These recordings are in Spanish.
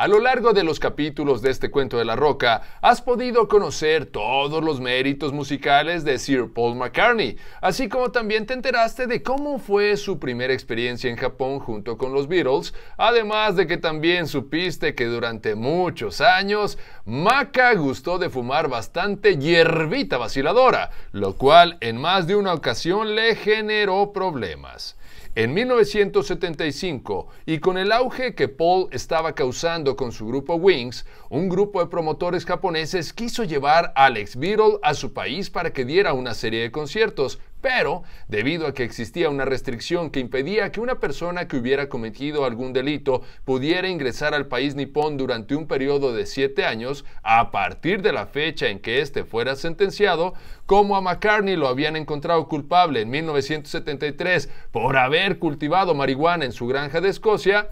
A lo largo de los capítulos de este cuento de la roca, has podido conocer todos los méritos musicales de Sir Paul McCartney, así como también te enteraste de cómo fue su primera experiencia en Japón junto con los Beatles, además de que también supiste que durante muchos años Maca gustó de fumar bastante hierbita vaciladora, lo cual en más de una ocasión le generó problemas. En 1975, y con el auge que Paul estaba causando con su grupo Wings, un grupo de promotores japoneses quiso llevar a Alex Beatle a su país para que diera una serie de conciertos, pero, debido a que existía una restricción que impedía que una persona que hubiera cometido algún delito pudiera ingresar al país nipón durante un periodo de siete años, a partir de la fecha en que éste fuera sentenciado, como a McCartney lo habían encontrado culpable en 1973 por haber cultivado marihuana en su granja de Escocia,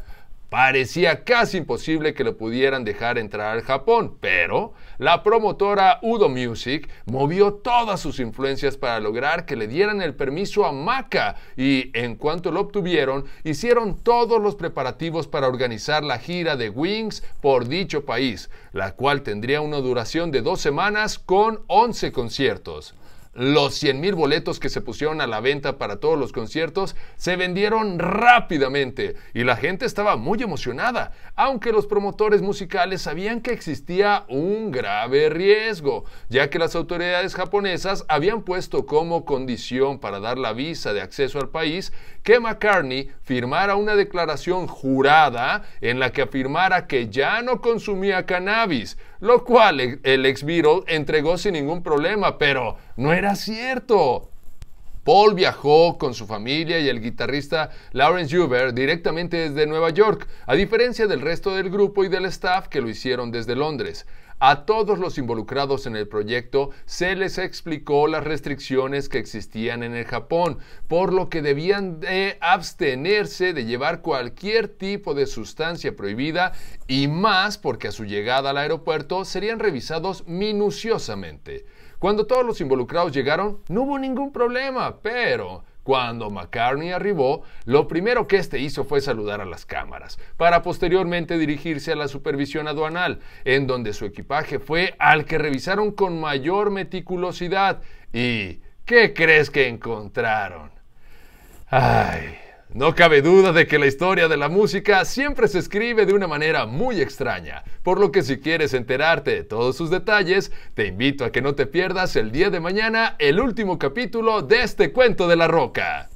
Parecía casi imposible que lo pudieran dejar entrar al Japón, pero la promotora Udo Music movió todas sus influencias para lograr que le dieran el permiso a Maca y en cuanto lo obtuvieron, hicieron todos los preparativos para organizar la gira de Wings por dicho país, la cual tendría una duración de dos semanas con 11 conciertos. Los 100.000 boletos que se pusieron a la venta para todos los conciertos se vendieron rápidamente y la gente estaba muy emocionada, aunque los promotores musicales sabían que existía un grave riesgo, ya que las autoridades japonesas habían puesto como condición para dar la visa de acceso al país que McCartney firmara una declaración jurada en la que afirmara que ya no consumía cannabis, lo cual el ex Beatle entregó sin ningún problema, pero no era cierto. Paul viajó con su familia y el guitarrista Lawrence Huber directamente desde Nueva York, a diferencia del resto del grupo y del staff que lo hicieron desde Londres. A todos los involucrados en el proyecto se les explicó las restricciones que existían en el Japón, por lo que debían de abstenerse de llevar cualquier tipo de sustancia prohibida y más porque a su llegada al aeropuerto serían revisados minuciosamente. Cuando todos los involucrados llegaron, no hubo ningún problema, pero cuando McCartney arribó, lo primero que este hizo fue saludar a las cámaras, para posteriormente dirigirse a la supervisión aduanal, en donde su equipaje fue al que revisaron con mayor meticulosidad. ¿Y qué crees que encontraron? Ay, no cabe duda de que la historia de la música siempre se escribe de una manera muy extraña, por lo que si quieres enterarte de todos sus detalles, te invito a que no te pierdas el día de mañana el último capítulo de este cuento de la roca.